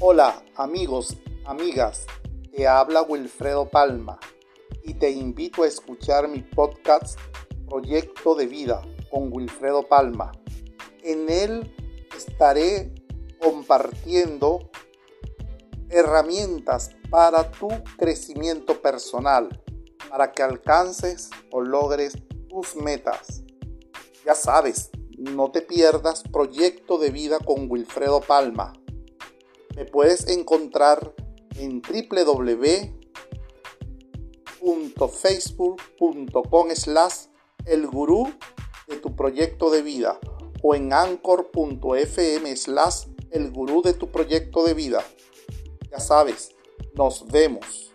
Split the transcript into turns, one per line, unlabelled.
Hola amigos, amigas, te habla Wilfredo Palma y te invito a escuchar mi podcast Proyecto de Vida con Wilfredo Palma. En él estaré compartiendo herramientas para tu crecimiento personal, para que alcances o logres tus metas. Ya sabes, no te pierdas Proyecto de Vida con Wilfredo Palma. Me puedes encontrar en www.facebook.com slash el gurú de tu proyecto de vida o en anchor.fm slash el gurú de tu proyecto de vida. Ya sabes, nos vemos.